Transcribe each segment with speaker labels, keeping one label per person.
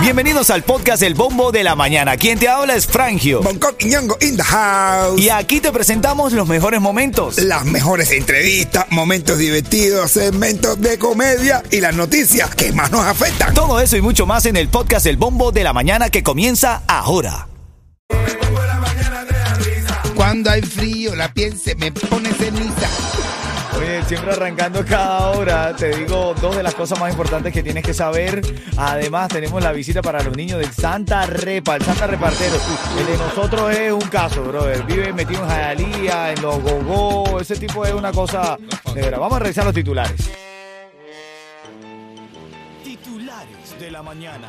Speaker 1: Bienvenidos al podcast El Bombo de la Mañana. Quien te habla es Frangio.
Speaker 2: Bangkok y Ñongo in the house.
Speaker 1: Y aquí te presentamos los mejores momentos.
Speaker 2: Las mejores entrevistas, momentos divertidos, segmentos de comedia y las noticias que más nos afectan.
Speaker 1: Todo eso y mucho más en el podcast El Bombo de la Mañana que comienza ahora.
Speaker 2: Cuando hay frío, la piel se me pone ceniza.
Speaker 1: Oye, siempre arrancando cada hora, te digo dos de las cosas más importantes que tienes que saber. Además, tenemos la visita para los niños del Santa Repa, el Santa Repartero. El de nosotros es un caso, brother. Vive metido en Jayalía, en los gogó, ese tipo es una cosa de verdad. Vamos a revisar los titulares. Titulares de la mañana.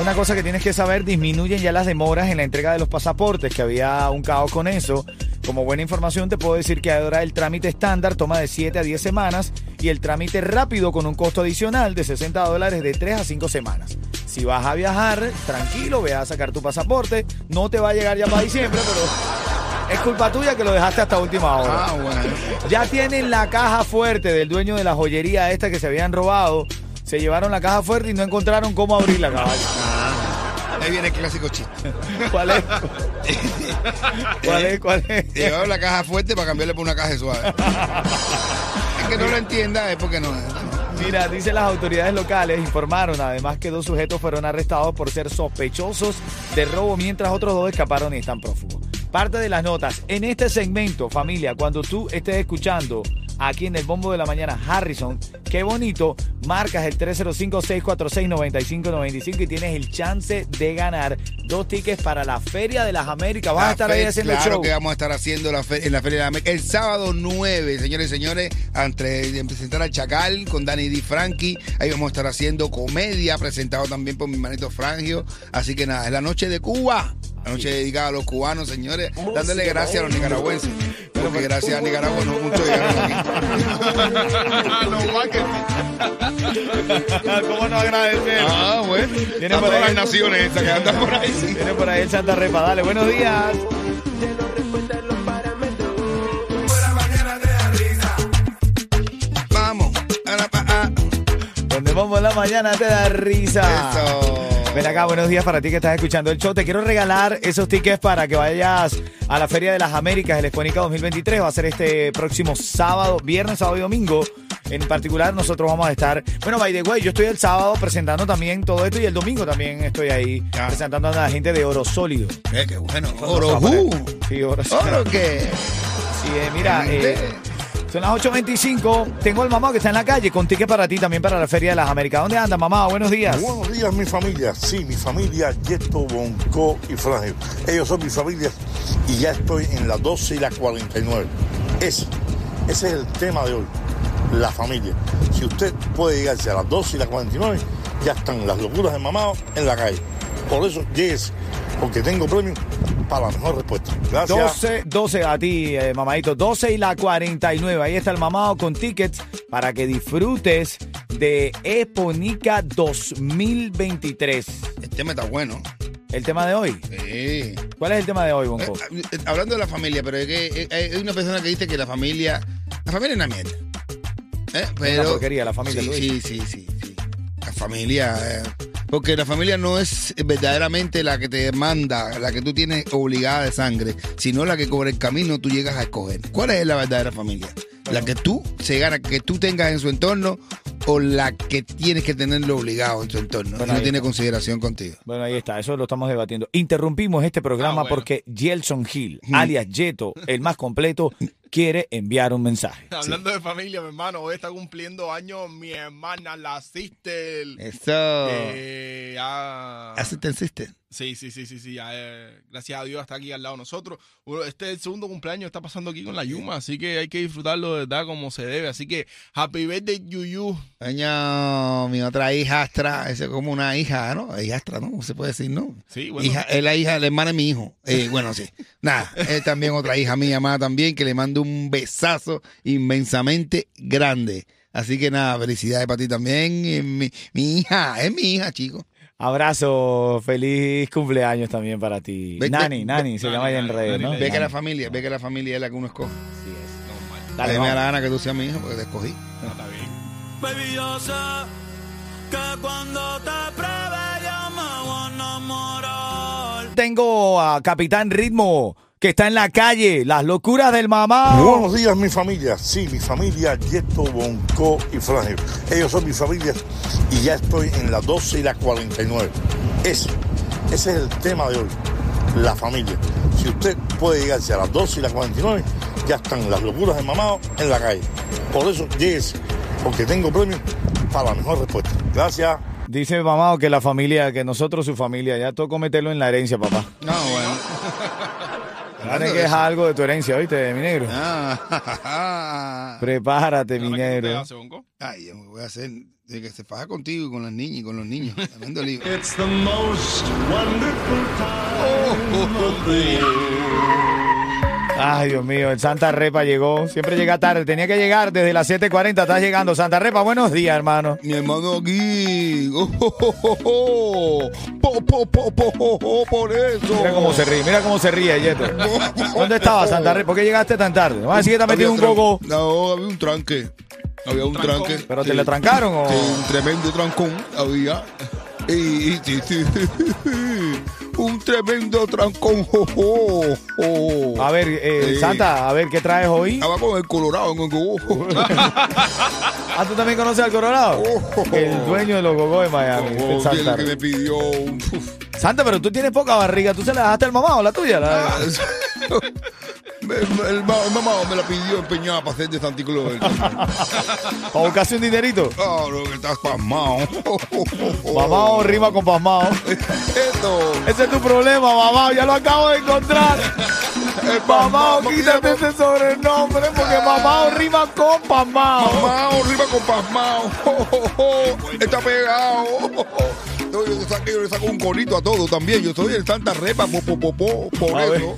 Speaker 1: Una cosa que tienes que saber, disminuyen ya las demoras en la entrega de los pasaportes, que había un caos con eso. Como buena información te puedo decir que ahora el trámite estándar toma de 7 a 10 semanas y el trámite rápido con un costo adicional de 60 dólares de 3 a 5 semanas. Si vas a viajar, tranquilo, ve a sacar tu pasaporte. No te va a llegar ya para diciembre, pero es culpa tuya que lo dejaste hasta última hora.
Speaker 2: Ah, bueno.
Speaker 1: Ya tienen la caja fuerte del dueño de la joyería esta que se habían robado. Se llevaron la caja fuerte y no encontraron cómo abrirla, caballo.
Speaker 2: Ahí viene el clásico chiste.
Speaker 1: ¿Cuál es? ¿Cuál es? ¿Cuál es?
Speaker 2: Llevaron la caja fuerte para cambiarle por una caja suave. Es que no lo entienda, es porque no.
Speaker 1: Mira, dicen las autoridades locales, informaron además que dos sujetos fueron arrestados por ser sospechosos de robo mientras otros dos escaparon y están prófugos. Parte de las notas. En este segmento, familia, cuando tú estés escuchando aquí en el Bombo de la Mañana, Harrison, qué bonito, marcas el 305-646-9595 y tienes el chance de ganar dos tickets para la Feria de las Américas. Vas a
Speaker 2: La
Speaker 1: estar ahí haciendo
Speaker 2: claro
Speaker 1: show.
Speaker 2: que vamos a estar haciendo la en la Feria de la América. El sábado 9, señores y señores, antes de presentar al Chacal con Danny D. Frankie. Ahí vamos a estar haciendo comedia, presentado también por mi manito Frangio. Así que nada, es la noche de Cuba. La noche dedicada a los cubanos, señores, dándole gracias a los nicaragüenses. Porque gracias a Nicaragua no muchos llegaron aquí.
Speaker 1: ¿Cómo no agradecer?
Speaker 2: Ah, bueno.
Speaker 1: Viene
Speaker 2: A
Speaker 1: por
Speaker 2: todas
Speaker 1: ahí.
Speaker 2: las naciones esas que andan por ahí. sí.
Speaker 1: Viene por ahí el Santa Repa. Dale, buenos días.
Speaker 2: Vamos. Ahora, ah, ah.
Speaker 1: Donde vamos la mañana te da risa.
Speaker 2: Eso.
Speaker 1: Ven acá, buenos días para ti que estás escuchando el show. Te quiero regalar esos tickets para que vayas a la Feria de las Américas, el Exponica 2023. Va a ser este próximo sábado, viernes, sábado y domingo. En particular, nosotros vamos a estar. Bueno, by the way, yo estoy el sábado presentando también todo esto y el domingo también estoy ahí
Speaker 2: Ah.
Speaker 1: presentando a la gente de Oro Sólido.
Speaker 2: Eh, qué bueno. Oro
Speaker 1: poner- Sí, Oro Sólido.
Speaker 2: ¿Oro qué?
Speaker 1: Sí, eh, mira, eh, son las 8.25. Tengo al mamá que está en la calle con tickets para ti también para la Feria de las Américas. ¿Dónde anda, mamá? Buenos días.
Speaker 3: Buenos días, mi familia. Sí, mi familia, Yeto, Bonco y Frágil. Ellos son mi familia y ya estoy en la 12 y la 49. Ese, ese es el tema de hoy, la familia. Si usted puede llegarse a las 12 y la 49, ya están las locuras de mamado en la calle. Por eso, llegues, porque tengo premio para la mejor respuesta. Gracias.
Speaker 1: 12, 12 a ti, eh, mamadito. 12 y la 49. Ahí está el mamado con tickets para que disfrutes de Eponica 2023.
Speaker 2: El tema está bueno.
Speaker 1: El tema de hoy.
Speaker 2: Sí.
Speaker 1: ¿Cuál es el tema de hoy, Bonco?
Speaker 2: Eh, eh, hablando de la familia, pero es que eh, hay una persona que dice que la familia. La familia es una mierda. ¿Eh? Pero,
Speaker 1: una porquería, la familia,
Speaker 2: Sí, sí, sí, sí, sí. La familia. Porque la familia no es verdaderamente la que te manda, la que tú tienes obligada de sangre, sino la que por el camino tú llegas a escoger. ¿Cuál es la verdadera familia? La que tú se gana, que tú tengas en su entorno o la que tienes que tenerlo obligado en su entorno.
Speaker 1: Bueno,
Speaker 2: no tiene
Speaker 1: está.
Speaker 2: consideración contigo.
Speaker 1: Bueno, ahí está, eso lo estamos debatiendo. Interrumpimos este programa
Speaker 2: Ah, bueno.
Speaker 1: porque Gelson Hill, alias Yeto, el más completo, quiere enviar un mensaje.
Speaker 4: Hablando de familia, mi hermano, hoy está cumpliendo años mi hermana, la sister.
Speaker 2: Eso.
Speaker 4: Eh,
Speaker 2: Assistant System.
Speaker 4: Sí, sí, sí, sí, sí. ya, eh, gracias a Dios está aquí al lado de nosotros. Este es el segundo cumpleaños está pasando aquí con la Yuma, así que hay que disfrutarlo de verdad como se debe. Así que happy birthday, Yuyu.
Speaker 2: Coño, mi otra hijastra, esa es como una hija, ¿no? Hijastra, ¿no? Se puede decir, ¿no?
Speaker 4: Sí, bueno.
Speaker 2: Hija, es la hija, la hermana de mi hijo. Eh, bueno, sí. Nada, es también otra hija mía, llamada también, que le mando un besazo inmensamente grande. Así que nada, felicidades para ti también. eh, Mi, mi hija, es mi hija, chico.
Speaker 1: Abrazo, feliz cumpleaños también para ti.
Speaker 2: Ve- ve-
Speaker 1: Nani,
Speaker 2: ve-
Speaker 1: Nani, se llama ahí en redes, ¿no?
Speaker 2: Ve que la familia, ve que la familia es la que uno escoge.
Speaker 1: Así es.
Speaker 4: Normal.
Speaker 1: Dale,
Speaker 2: a mí me da
Speaker 1: vamos.
Speaker 2: la gana que tú seas mi hijo porque te escogí.
Speaker 4: No, está bien.
Speaker 5: Baby, yo sé Que cuando te pruebe yo me voy a enamorar.
Speaker 1: Tengo a Capitán Ritmo, que está en la calle. Las locuras del mamá.
Speaker 3: Buenos días, mi familia. Sí, mi familia, Yeto, Bonco y Frangio. Ellos son mi familia y ya estoy en la 12 y la 49. Eso, ese es el tema de hoy, la familia. Si usted puede llegarse a las 12 y la 49, ya están las locuras del mamado en la calle. Por eso, lléguese, porque tengo premio para la mejor respuesta. Gracias.
Speaker 1: Dice mamado que la familia, que nosotros, su familia, ya tocó meterlo en la herencia, papá.
Speaker 2: No, bueno.
Speaker 1: Tienes que dejar algo de tu herencia, ¿oíste, mi negro?
Speaker 2: Ah,
Speaker 1: Prepárate, mi
Speaker 4: ¿Ahora
Speaker 1: negro.
Speaker 2: Ay, yo me voy a hacer de que se faja contigo y con las niñas y con los niños. Tremendo lío.
Speaker 6: It's the most wonderful time.
Speaker 1: Ay, Dios mío, el Santa Repa llegó. Siempre llega tarde. Tenía que llegar desde las 7.40. Estás llegando. Santa Repa, buenos días, hermano.
Speaker 2: Mi hermano aquí. Oh, oh, oh, oh, oh. Po, po, po, po, oh, oh, por eso.
Speaker 1: Mira cómo se ríe, mira cómo se ríe, Yeto. ¿Dónde estabas, Santa Repa? ¿Por qué llegaste tan tarde? Vamos a decir que te has metido un coco.
Speaker 2: No, había un tranque. Había un
Speaker 4: trancón.
Speaker 2: tranque.
Speaker 1: ¿Pero te
Speaker 2: Sí.
Speaker 1: le trancaron o...?
Speaker 2: Sí, un tremendo trancón había. Y, y- sí. Un tremendo trancón. jo, jo, jo.
Speaker 1: A ver, eh. Santa, a ver, ¿qué traes hoy?
Speaker 2: Estaba con el colorado en el.
Speaker 1: Ah, ¿tú también conoces al Colorado? El dueño de los gogos de Miami. el
Speaker 2: Oh,
Speaker 1: Santa.
Speaker 2: que me pidió un...
Speaker 1: Santa, pero tú tienes poca barriga. ¿Tú se la dejaste al mamado, la tuya? La-
Speaker 2: me- el, ma- el mamá me la pidió empeñada para hacer de Claus.
Speaker 1: ¿Para buscarse un dinerito?
Speaker 2: No, que estás pasmado.
Speaker 1: Mamado rima con pasmado.
Speaker 2: Esto.
Speaker 1: Ese es tu problema, mamá. Ya lo acabo de encontrar. Mamao, quítate ese sobrenombre porque mamao rima con pasmao.
Speaker 2: Mamá, arriba con pasmao. Está pegado. Yo, le saco, un conito a todo también. Yo soy el Santa Repa, po, po, po, po, por eso.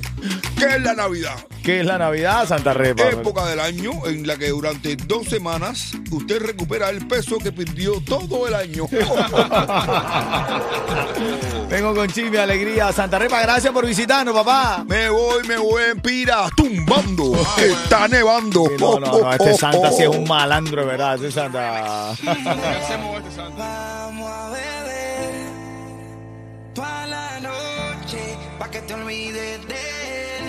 Speaker 2: ¿Qué es la Navidad?
Speaker 1: ¿Qué es la Navidad, Santa Repa?
Speaker 2: Época del año en la que durante dos semanas usted recupera el peso que perdió todo el año.
Speaker 1: Vengo con chisme, alegría. Santa Repa, gracias por visitarnos, papá.
Speaker 2: me voy, me voy en pira, tumbando. Está nevando.
Speaker 1: Sí, no, no, no, este Santa sí es un malandro, verdad. Este Santa.
Speaker 4: ¿Qué hacemos este santo?
Speaker 5: Vamos a beber toda la noche pa' que te olvides de.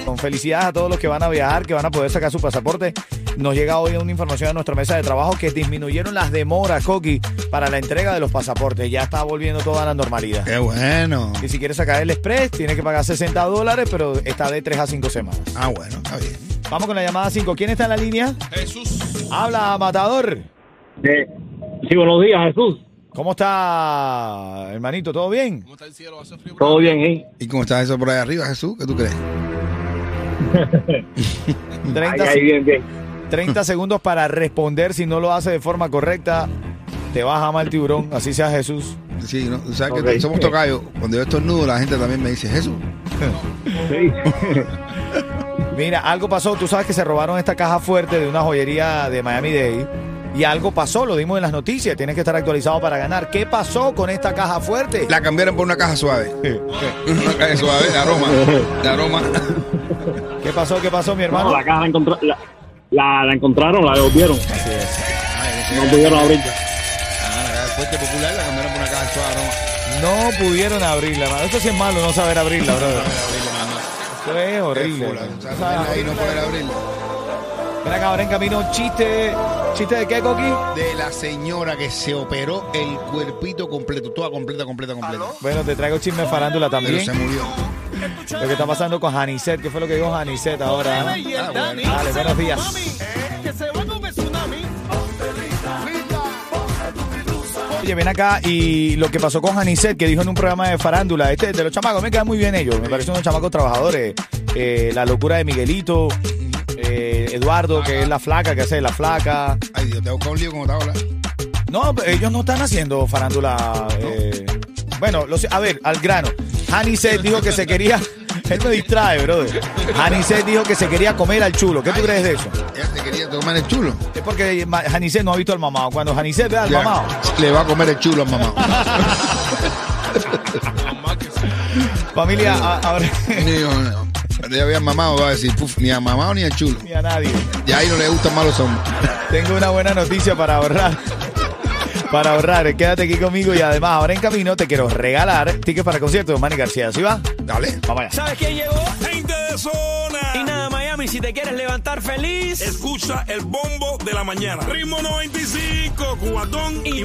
Speaker 1: Con felicidades a todos los que van a viajar, que van a poder sacar su pasaporte. Nos llega hoy una información a nuestra mesa de trabajo que disminuyeron las demoras, Coqui, para la entrega de los pasaportes. Ya está volviendo toda la normalidad.
Speaker 2: Qué bueno.
Speaker 1: Y si quieres sacar el express, tiene que pagar 60 dólares, pero está de 3 a 5 semanas.
Speaker 2: Ah, bueno, está bien.
Speaker 1: Vamos con la llamada 5. ¿Quién está en la línea?
Speaker 4: Jesús.
Speaker 1: Habla, Matador.
Speaker 7: Eh, sí, buenos días, Jesús.
Speaker 1: ¿Cómo está, hermanito? ¿Todo bien?
Speaker 4: ¿Cómo está el cielo? ¿Hace frío?
Speaker 7: ¿Todo bien, eh?
Speaker 2: ¿Y cómo está eso por ahí arriba, Jesús? ¿Qué tú crees?
Speaker 1: 30,
Speaker 7: Ahí, ahí, bien, bien.
Speaker 1: 30 segundos para responder. Si no lo hace de forma correcta, te vas a amar el tiburón. Así sea Jesús.
Speaker 2: Sí, ¿no? Sabes
Speaker 7: Ok.
Speaker 2: que somos tocayos. Cuando yo estornudo, la gente también me dice, Jesús.
Speaker 7: Sí.
Speaker 1: Mira, algo pasó. Tú sabes que se robaron esta caja fuerte de una joyería de Miami Dade. Y algo pasó, lo dimos en las noticias. Tienes que estar actualizado para ganar. ¿Qué pasó con esta caja fuerte?
Speaker 2: La cambiaron por una caja suave. una caja suave, de aroma. De aroma.
Speaker 1: ¿Qué pasó? ¿Qué pasó, mi
Speaker 7: No,
Speaker 1: hermano?
Speaker 7: la caja la, encontra- la, la, la encontraron, la devolvieron. No pudieron abrirla.
Speaker 2: Ah, la caja fuerte popular la cambiaron por una caja de aroma.
Speaker 1: No pudieron abrirla, hermano. Esto sí es malo, no saber abrirla, brother. Esto es horrible.
Speaker 2: Ahí no poder abrirla.
Speaker 1: Ven acá, ahora en camino, chiste. ¿Chiste de qué, Coqui?
Speaker 2: De la señora que se operó el cuerpito completo, toda completa, completa, completa.
Speaker 1: Bueno, te traigo chisme de farándula
Speaker 2: Pero
Speaker 1: también.
Speaker 2: se murió.
Speaker 1: Lo que está pasando con Janicet. ¿Qué fue lo que dijo Janicet ahora?
Speaker 2: Ah, bueno.
Speaker 1: Dale, buenos días. Oye, ven acá y lo que pasó con Janicet, que dijo en un programa de farándula, este de los chamacos, me quedan muy bien ellos, me parecen unos chamacos trabajadores. Eh, la locura de Miguelito, eh, Eduardo, que es la flaca, que hace la flaca.
Speaker 2: Ay, Dios, te ha buscado un lío como te habla.
Speaker 1: No, ellos no están haciendo farándula. eh, bueno, a ver, al grano. Janicet dijo que se quería. Él me distrae, brother. Janicet dijo que se quería comer al chulo. ¿Qué tú crees de eso?
Speaker 2: Ella te quería tomar el chulo.
Speaker 1: Es porque Janicet no ha visto al mamado. Cuando Janicet ve al
Speaker 2: Ya,
Speaker 1: mamado,
Speaker 2: Le va a comer el chulo a mamá.
Speaker 4: Mamá que sí.
Speaker 1: familia, a- ahora
Speaker 2: Vea al mamado va a decir, "Puf, ni a mamá ni al chulo.
Speaker 1: ni a nadie.
Speaker 2: Ya ahí no le gustan más los hombres.
Speaker 1: Tengo una buena noticia para ahorrar. para ahorrar. Quédate aquí conmigo y además ahora en camino te quiero regalar tickets para el concierto de Manny García. ¿Sí va?
Speaker 2: Dale.
Speaker 1: Vamos allá.
Speaker 8: ¿Sabes quién llegó?
Speaker 9: Gente de zona.
Speaker 8: Y nada, Miami, si te quieres levantar feliz.
Speaker 9: Escucha el bombo de la mañana. Ritmo 95, cubatón y,
Speaker 8: Y